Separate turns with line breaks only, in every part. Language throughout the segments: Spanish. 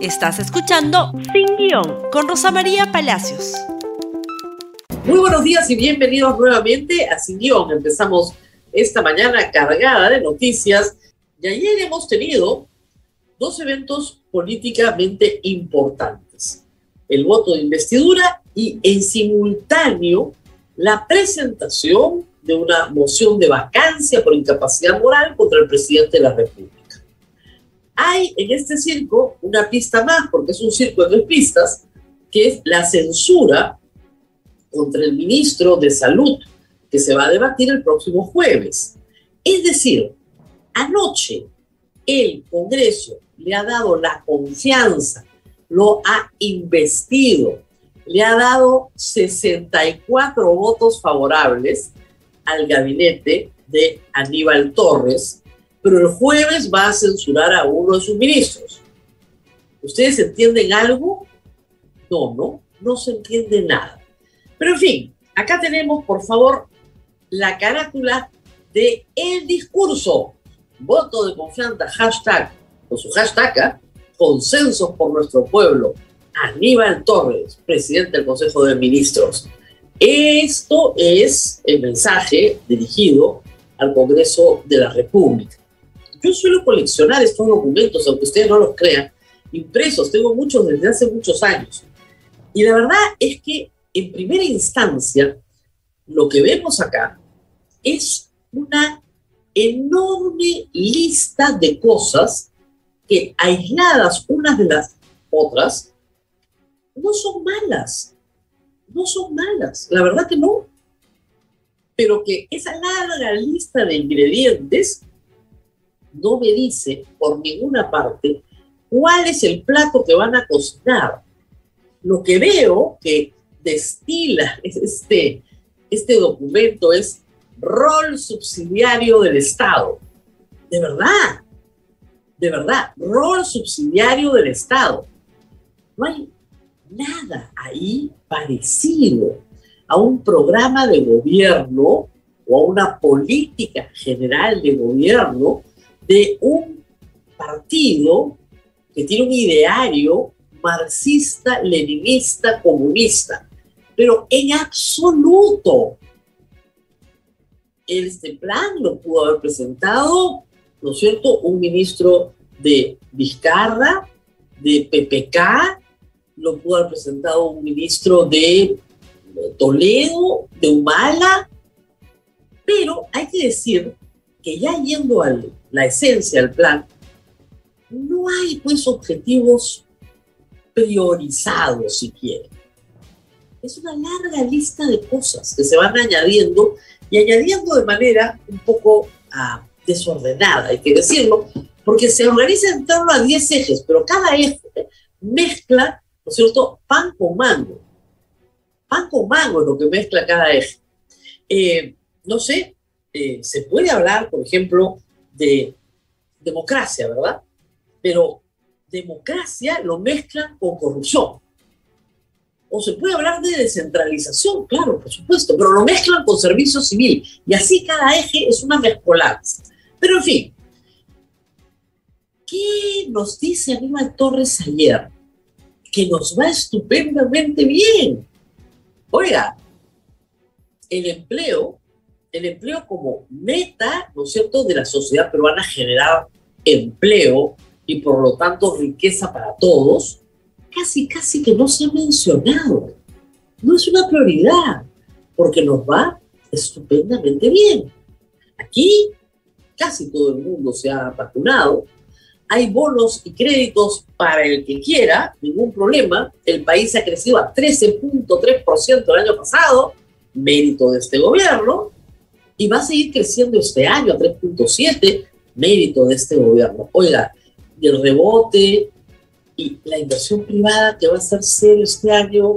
Estás escuchando Sin Guión con Rosa María Palacios.
Muy buenos días y bienvenidos nuevamente a Sin Guión. Empezamos esta mañana cargada de noticias y ayer hemos tenido dos eventos políticamente importantes. El voto de investidura y en simultáneo la presentación de una moción de vacancia por incapacidad moral contra el presidente de la República. Hay en este circo una pista más, porque es un circo de dos pistas, que es la censura contra el ministro de Salud, que se va a debatir el próximo jueves. Es decir, anoche el Congreso le ha dado la confianza, lo ha investido, le ha dado 64 votos favorables al gabinete de Aníbal Torres, pero el jueves va a censurar a uno de sus ministros. ¿Ustedes entienden algo? No, no, no se entiende nada. Pero en fin, acá tenemos, por favor, la carátula de el discurso. Voto de confianza, hashtag, con su hashtag, ¿ah? consensos por nuestro pueblo. Aníbal Torres, presidente del Consejo de Ministros. Esto es el mensaje dirigido al Congreso de la República. Yo suelo coleccionar estos documentos, aunque ustedes no los crean, impresos, tengo muchos desde hace muchos años. Y la verdad es que en primera instancia, lo que vemos acá es una enorme lista de cosas que aisladas unas de las otras no son malas, no son malas, la verdad que no, pero que esa larga lista de ingredientes no me dice por ninguna parte cuál es el plato que van a cocinar. Lo que veo que destila este, este documento es rol subsidiario del Estado. De verdad, de verdad, rol subsidiario del Estado. No hay nada ahí parecido a un programa de gobierno o a una política general de gobierno de un partido que tiene un ideario marxista, leninista, comunista, pero en absoluto. Este plan lo pudo haber presentado, ¿no es cierto?, un ministro de Vizcarra, de PPK, lo pudo haber presentado un ministro de Toledo, de Humala, pero hay que decir que ya yendo a la esencia del plan, no hay pues objetivos priorizados si quieren. Es una larga lista de cosas que se van añadiendo y añadiendo de manera un poco ah, desordenada, hay que decirlo, porque se organiza en torno a 10 ejes, pero cada eje mezcla, ¿no es cierto?, pan con mango. Pan con mango es lo que mezcla cada eje. Eh, no sé, eh, se puede hablar, por ejemplo, de democracia, ¿verdad? Pero democracia lo mezclan con corrupción. O se puede hablar de descentralización, claro, por supuesto, pero lo mezclan con servicio civil. Y así cada eje es una mezcolanza. Pero en fin, ¿qué nos dice Aníbal Torres ayer? Que nos va estupendamente bien. Oiga, el empleo el empleo como meta, ¿no es cierto?, de la sociedad peruana generar empleo y por lo tanto riqueza para todos, casi, casi que no se ha mencionado. No es una prioridad, porque nos va estupendamente bien. Aquí casi todo el mundo se ha vacunado, hay bonos y créditos para el que quiera, ningún problema. El país ha crecido a 13.3% el año pasado, mérito de este gobierno y va a seguir creciendo este año a 3.7, mérito de este gobierno. Oiga, el rebote y la inversión privada que va a ser cero este año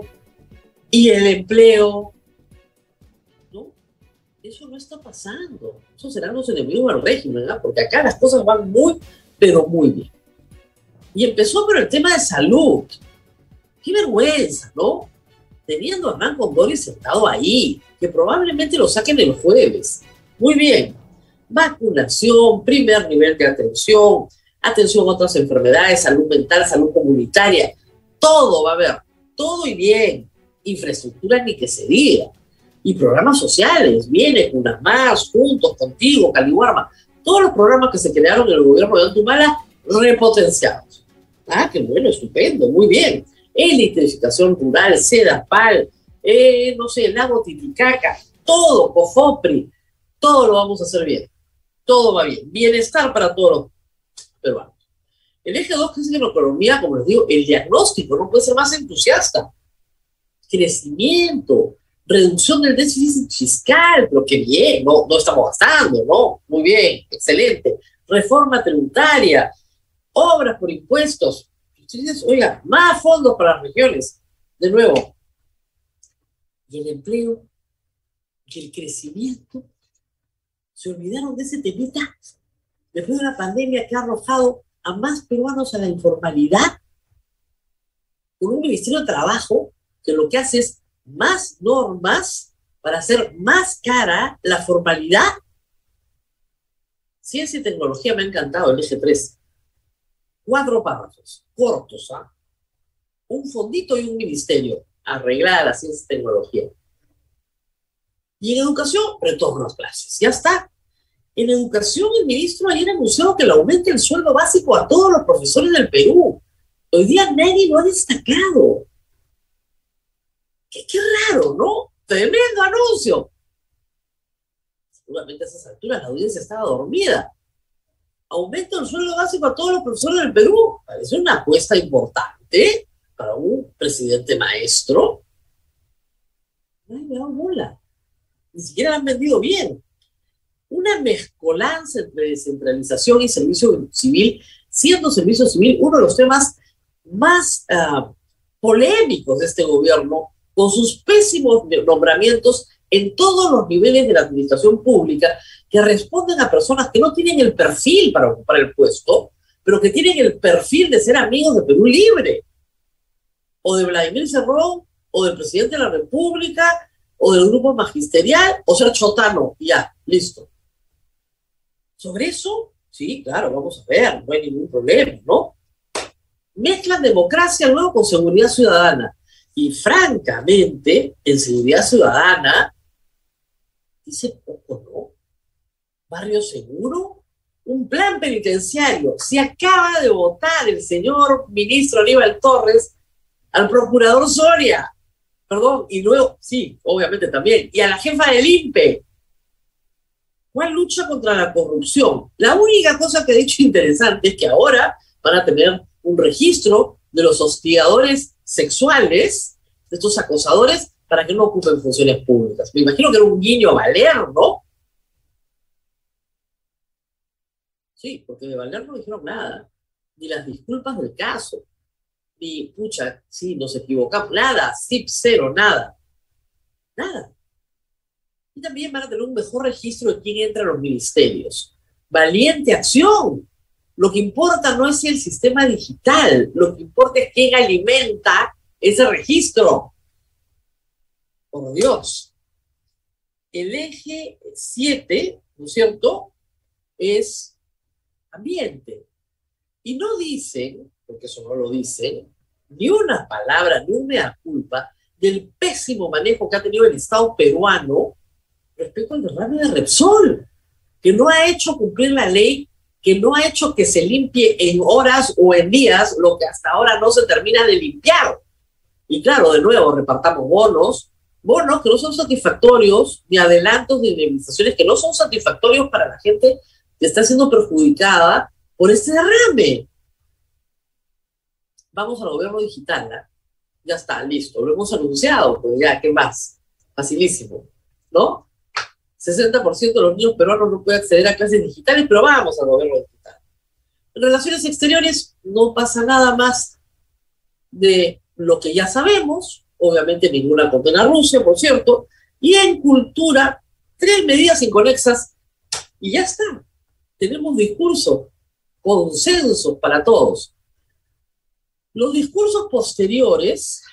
y el empleo. ¿No? Eso no está pasando. Eso serán los enemigos del régimen, ¿verdad? porque acá las cosas van muy, pero muy bien. Y empezó por el tema de salud. Qué vergüenza, ¿no? Teniendo a Hernán Condori sentado ahí, que probablemente lo saquen el jueves. Muy bien, vacunación, primer nivel de atención, atención a otras enfermedades, salud mental, salud comunitaria, todo va a haber, todo y bien, infraestructura ni que se diga, y programas sociales, viene unas más, juntos, contigo, Caliwarma, todos los programas que se crearon en el gobierno de Antumala repotenciados. Ah, qué bueno, estupendo, muy bien. Electrificación rural, Sedapal, eh, no sé, Lago Titicaca, todo, COFOPRI, todo lo vamos a hacer bien. Todo va bien. Bienestar para todos los peruanos. El eje 2, que es la economía, como les digo, el diagnóstico no puede ser más entusiasta. Crecimiento, reducción del déficit fiscal, pero qué bien, no, no estamos gastando, ¿no? Muy bien, excelente. Reforma tributaria, obras por impuestos. Oiga, más fondos para las regiones. De nuevo, y el empleo y el crecimiento se olvidaron de ese temita después de la pandemia que ha arrojado a más peruanos a la informalidad con un Ministerio de Trabajo que lo que hace es más normas para hacer más cara la formalidad. Ciencia y tecnología me ha encantado el eje 3. Cuatro párrafos, cortos, ¿ah? Un fondito y un ministerio arreglada la ciencia y tecnología. Y en educación, retorno a clases. Ya está. En educación, el ministro ayer anunció que le aumente el sueldo básico a todos los profesores del Perú. Hoy día nadie lo ha destacado. Qué, qué raro, ¿no? Tremendo anuncio. Seguramente a esas alturas la audiencia estaba dormida. Aumento el sueldo básico a todos los profesores del Perú. Parece una apuesta importante para un presidente maestro. Nadie le da bola. Ni siquiera la han vendido bien una mezcolanza entre descentralización y servicio civil, siendo servicio civil uno de los temas más uh, polémicos de este gobierno, con sus pésimos nombramientos en todos los niveles de la administración pública, que responden a personas que no tienen el perfil para ocupar el puesto, pero que tienen el perfil de ser amigos de Perú Libre, o de Vladimir Cerrón, o del presidente de la República, o del grupo magisterial, o ser chotano, ya, listo. Sobre eso, sí, claro, vamos a ver, no hay ningún problema, ¿no? Mezclan democracia luego con seguridad ciudadana. Y francamente, en seguridad ciudadana, dice poco, ¿no? Barrio seguro, un plan penitenciario. Si acaba de votar el señor ministro Aníbal Torres al procurador Soria, perdón, y luego, sí, obviamente también, y a la jefa del INPE, ¿Cuál lucha contra la corrupción? La única cosa que he dicho interesante es que ahora van a tener un registro de los hostigadores sexuales, de estos acosadores, para que no ocupen funciones públicas. Me imagino que era un guiño a Valer, ¿no? Sí, porque de Valer no dijeron nada, ni las disculpas del caso, ni, pucha, sí, nos equivocamos, nada, zip cero, nada, nada y también van a tener un mejor registro de quién entra a los ministerios. Valiente acción. Lo que importa no es el sistema digital, lo que importa es quién alimenta ese registro. Por Dios. El eje 7, ¿no es cierto? Es ambiente. Y no dicen, porque eso no lo dicen, ni una palabra, ni una culpa del pésimo manejo que ha tenido el Estado peruano respecto al derrame de Repsol, que no ha hecho cumplir la ley, que no ha hecho que se limpie en horas o en días lo que hasta ahora no se termina de limpiar. Y claro, de nuevo, repartamos bonos, bonos que no son satisfactorios, ni adelantos de indemnizaciones que no son satisfactorios para la gente que está siendo perjudicada por este derrame. Vamos al gobierno digital, ¿no? ya está, listo, lo hemos anunciado, pues ya, ¿qué más? Facilísimo, ¿no? 60% de los niños peruanos no pueden acceder a clases digitales, pero vamos al gobierno digital. En relaciones exteriores no pasa nada más de lo que ya sabemos, obviamente ninguna condena a Rusia, por cierto, y en cultura, tres medidas inconexas y ya está. Tenemos discurso, consenso para todos. Los discursos posteriores,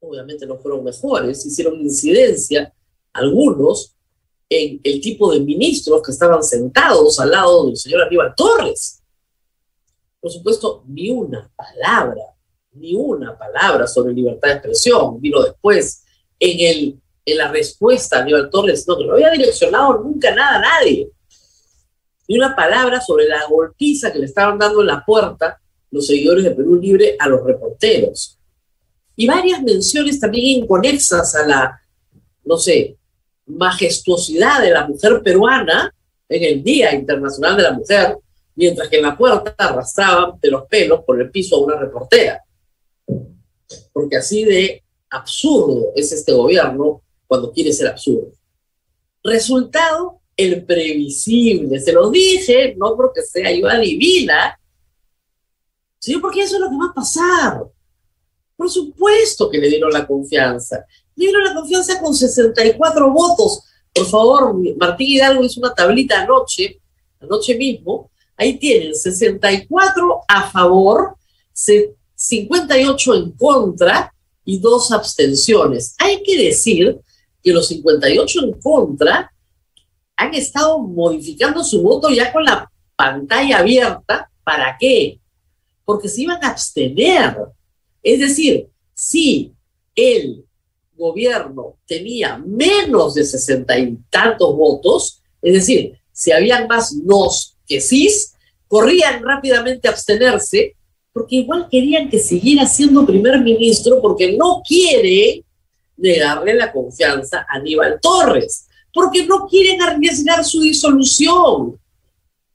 obviamente no fueron mejores, hicieron incidencia algunos en el tipo de ministros que estaban sentados al lado del señor Aníbal Torres. Por supuesto, ni una palabra, ni una palabra sobre libertad de expresión. Vino después en, el, en la respuesta a Aníbal Torres, no, que no había direccionado nunca nada a nadie. Ni una palabra sobre la golpiza que le estaban dando en la puerta los seguidores de Perú Libre a los reporteros. Y varias menciones también inconexas a la, no sé, majestuosidad de la mujer peruana en el Día Internacional de la Mujer, mientras que en la puerta arrastraban de los pelos por el piso a una reportera. Porque así de absurdo es este gobierno cuando quiere ser absurdo. Resultado, el previsible. Se lo dije, no porque sea yo adivina, sino porque eso es lo que va a pasar. Por supuesto que le dieron la confianza. Le dieron la confianza con 64 votos. Por favor, Martín Hidalgo hizo una tablita anoche, anoche mismo. Ahí tienen 64 a favor, 58 en contra y dos abstenciones. Hay que decir que los 58 en contra han estado modificando su voto ya con la pantalla abierta. ¿Para qué? Porque se iban a abstener. Es decir, si el gobierno tenía menos de sesenta y tantos votos, es decir, si habían más nos que sí, corrían rápidamente a abstenerse, porque igual querían que siguiera siendo primer ministro porque no quiere negarle la confianza a Aníbal Torres, porque no quieren arriesgar su disolución.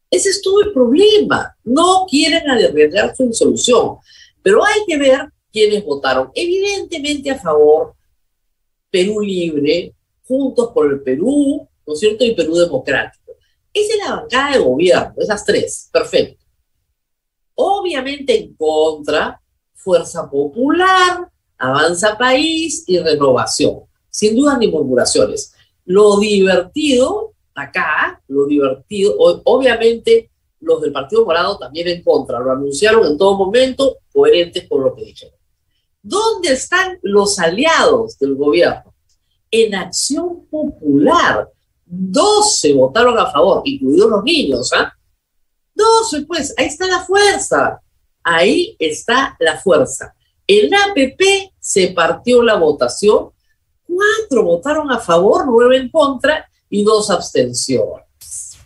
Ese es todo el problema. No quieren arriesgar su disolución. Pero hay que ver quiénes votaron. Evidentemente a favor Perú Libre, Juntos por el Perú, ¿no es cierto? Y Perú Democrático. Esa es la bancada de gobierno, esas tres, perfecto. Obviamente en contra, Fuerza Popular, Avanza País y Renovación. Sin duda ni murmuraciones. Lo divertido acá, lo divertido, obviamente los del Partido Morado también en contra, lo anunciaron en todo momento, coherentes con lo que dijeron. ¿Dónde están los aliados del gobierno? En Acción Popular, 12 votaron a favor, incluidos los niños, ¿ah? 12, pues, ahí está la fuerza. Ahí está la fuerza. En APP se partió la votación, cuatro votaron a favor, nueve en contra y dos abstenciones.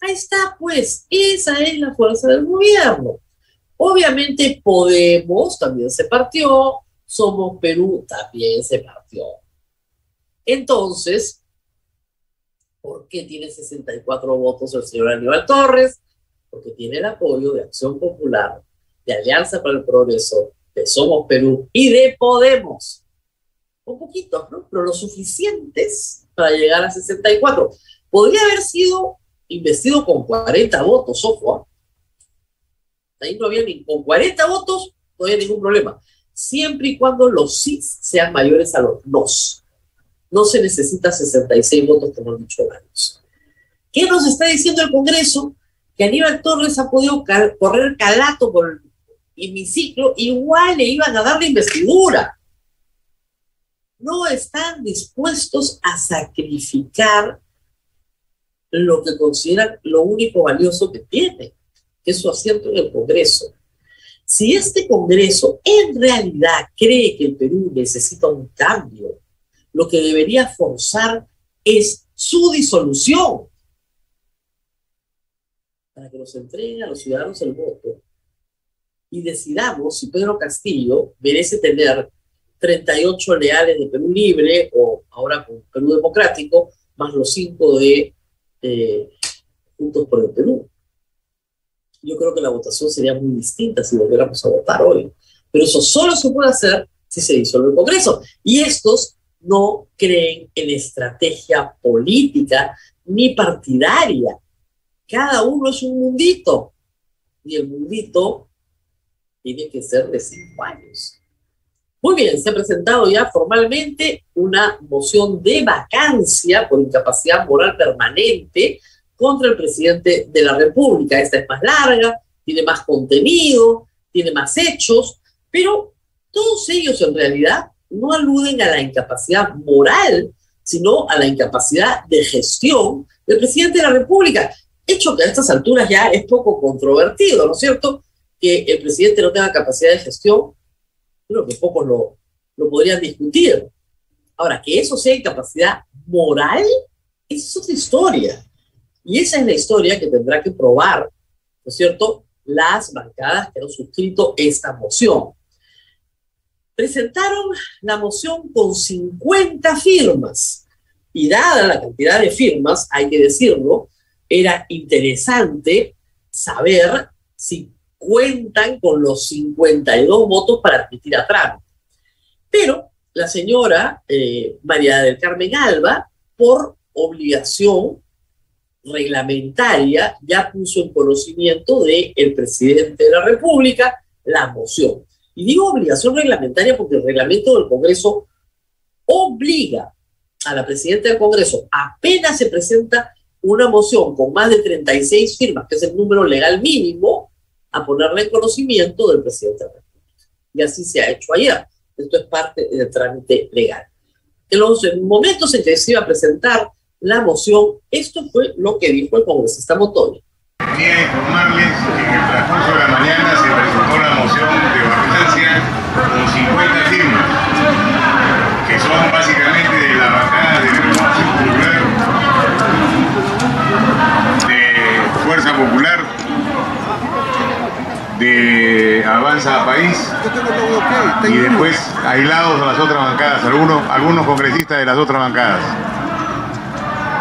Ahí está, pues, esa es la fuerza del gobierno. Obviamente Podemos también se partió, Somos Perú también se partió. Entonces, ¿por qué tiene 64 votos el señor Aníbal Torres? Porque tiene el apoyo de Acción Popular, de Alianza para el Progreso, de Somos Perú y de Podemos. Un poquito, ¿no? Pero lo suficientes para llegar a 64. Podría haber sido investido con 40 votos, ojo, ¿ah? Ahí no había ni con 40 votos, no había ningún problema. Siempre y cuando los sí sean mayores a los nos. No se necesita 66 votos, como han dicho varios. ¿Qué nos está diciendo el Congreso? Que Aníbal Torres ha podido correr calato por el hemiciclo, igual le iban a dar la investidura. No están dispuestos a sacrificar lo que consideran lo único valioso que tienen que es su asiento en el Congreso. Si este Congreso en realidad cree que el Perú necesita un cambio, lo que debería forzar es su disolución para que nos entreguen a los ciudadanos el voto y decidamos si Pedro Castillo merece tener 38 leales de Perú Libre o ahora con Perú Democrático, más los 5 de eh, Juntos por el Perú yo creo que la votación sería muy distinta si volviéramos a votar hoy. Pero eso solo se puede hacer si se disuelve el Congreso. Y estos no creen en estrategia política ni partidaria. Cada uno es un mundito. Y el mundito tiene que ser de cinco años. Muy bien, se ha presentado ya formalmente una moción de vacancia por incapacidad moral permanente contra el presidente de la República. Esta es más larga, tiene más contenido, tiene más hechos, pero todos ellos en realidad no aluden a la incapacidad moral, sino a la incapacidad de gestión del presidente de la República, Hecho que a estas alturas ya es poco controvertido, ¿no es cierto? Que el presidente no tenga capacidad de gestión, creo que pocos lo, lo podrían discutir. Ahora, que eso sea incapacidad moral, es otra historia. Y esa es la historia que tendrá que probar, ¿no es cierto?, las bancadas que han suscrito esta moción. Presentaron la moción con 50 firmas y dada la cantidad de firmas, hay que decirlo, era interesante saber si cuentan con los 52 votos para admitir a Trump. Pero la señora eh, María del Carmen Alba, por obligación reglamentaria, ya puso en conocimiento del el presidente de la República la moción. Y digo obligación reglamentaria porque el reglamento del Congreso obliga a la presidenta del Congreso, apenas se presenta una moción con más de 36 firmas, que es el número legal mínimo, a ponerle en conocimiento del presidente de la República. Y así se ha hecho ayer. Esto es parte del trámite legal. En los momentos en que se iba a presentar la moción, esto fue lo que dijo el congresista Montoya.
Quería informarles que en el transcurso de la mañana se presentó la moción de vacancia con 50 firmas, que son básicamente de la bancada de Renovación Popular, de Fuerza Popular, de Avanza País y después aislados a las otras bancadas, algunos, algunos congresistas de las otras bancadas.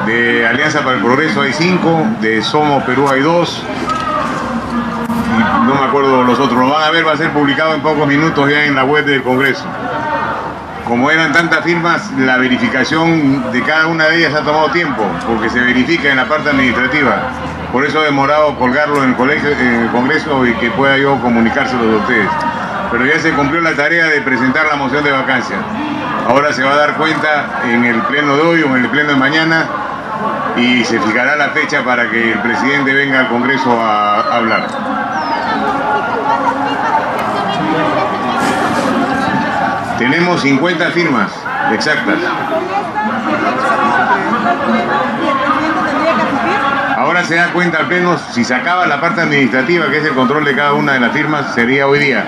De Alianza para el Progreso hay cinco, de Somos Perú hay dos, y no me acuerdo los otros, lo van a ver, va a ser publicado en pocos minutos ya en la web del Congreso. Como eran tantas firmas, la verificación de cada una de ellas ha tomado tiempo, porque se verifica en la parte administrativa. Por eso he demorado colgarlo en el, Congreso y que pueda yo comunicárselo a ustedes. Pero ya se cumplió la tarea de presentar la moción de vacancia. Ahora se va a dar cuenta en el pleno de hoy o en el pleno de mañana y se fijará la fecha para que el presidente venga al Congreso a hablar. Tenemos 50 firmas exactas. Se da cuenta al pleno, si se acaba la parte administrativa, que es el control de cada una de las firmas, sería hoy día,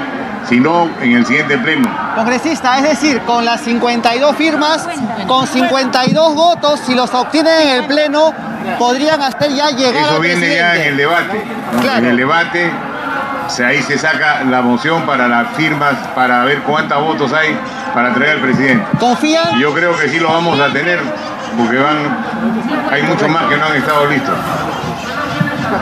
si no, en el siguiente pleno.
Congresista, es decir, con las 52 firmas, con 52 votos, si los obtienen en el pleno, podrían hacer ya llegar
Eso
al
viene
presidente.
ya en el debate. En el debate, ahí se saca la moción para las firmas, para ver cuántos votos hay para traer al presidente.
¿Confían?
Yo creo que sí lo vamos a tener, porque van, hay muchos más que no han estado listos.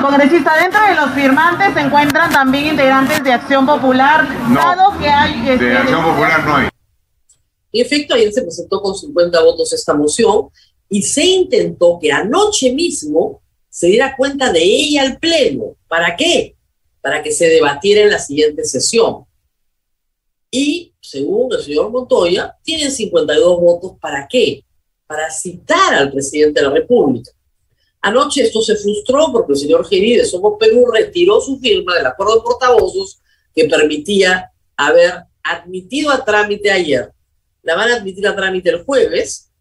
Congresista, dentro de los firmantes se encuentran también integrantes de Acción Popular,
No.
dado que hay... este,
De Acción Popular no hay.
En efecto, ayer se presentó con 50 votos esta moción y se intentó que anoche mismo se diera cuenta de ella al Pleno. ¿Para qué? Para que se debatiera en la siguiente sesión. Y, según el señor Montoya, tienen 52 votos. ¿Para qué? Para citar al presidente de la República. Anoche esto se frustró porque el señor Geri de Somos Perú retiró su firma del acuerdo de portavoces que permitía haber admitido a trámite ayer la van a admitir a trámite el jueves,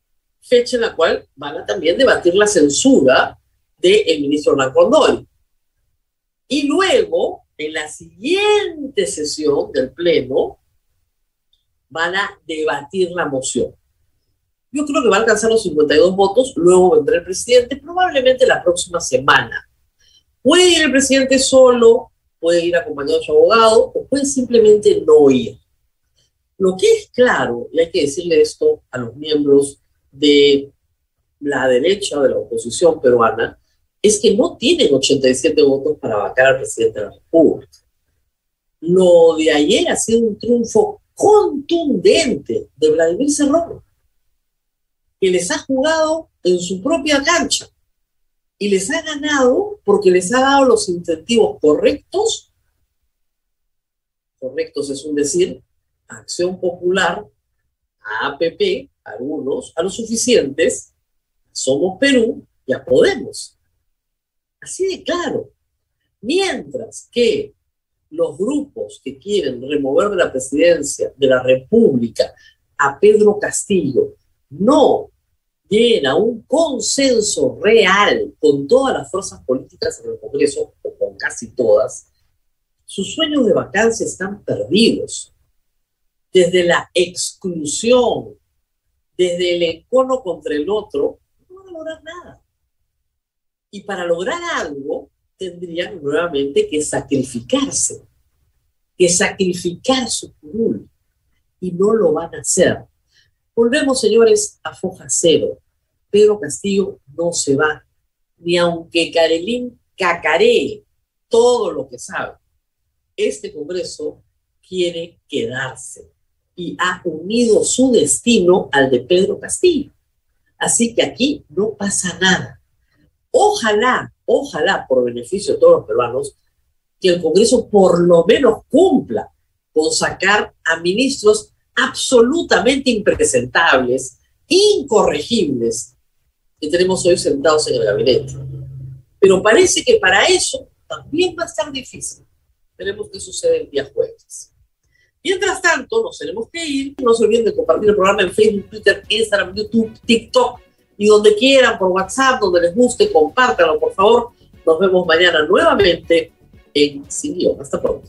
fecha en la cual van a también debatir la censura del ministro Hernán. Y luego, en la siguiente sesión del Pleno, van a debatir la moción. Yo creo que va a alcanzar los 52 votos, luego vendrá el presidente, probablemente la próxima semana. Puede ir el presidente solo, puede ir acompañado de su abogado, o puede simplemente no ir. Lo que es claro, y hay que decirle esto a los miembros de la derecha de la oposición peruana, es que no tienen 87 votos para vacar al presidente de la República. Lo de ayer ha sido un triunfo contundente de Vladimir Cerrón, que les ha jugado en su propia cancha y les ha ganado porque les ha dado los incentivos correctos, correctos es un decir, Acción Popular, a APP, a algunos, a los suficientes, Somos Perú y a Podemos. Así de claro. Mientras que los grupos que quieren remover de la presidencia de la República a Pedro Castillo no lleguen a un consenso real con todas las fuerzas políticas en el Congreso, o con casi todas, sus sueños de vacancia están perdidos. Desde la exclusión, desde el encono contra el otro, no van a lograr nada. Y para lograr algo, tendrían nuevamente que sacrificarse, que sacrificar su curul. Y no lo van a hacer. Volvemos, señores, a foja cero. Pedro Castillo no se va, ni aunque Carelín cacaree todo lo que sabe este Congreso quiere quedarse y ha unido su destino al de Pedro Castillo. Así que aquí no pasa nada. Ojalá, ojalá, por beneficio de todos los peruanos, que el Congreso por lo menos cumpla con sacar a ministros absolutamente impresentables, incorregibles, que tenemos hoy sentados en el gabinete. Pero parece que para eso también va a estar difícil. Veremos qué sucede el día jueves. Mientras tanto, nos tenemos que ir. No se olviden de compartir el programa en Facebook, Twitter, Instagram, YouTube, TikTok y donde quieran, por WhatsApp, donde les guste, compártanlo, por favor. Nos vemos mañana nuevamente en Sin. Hasta pronto.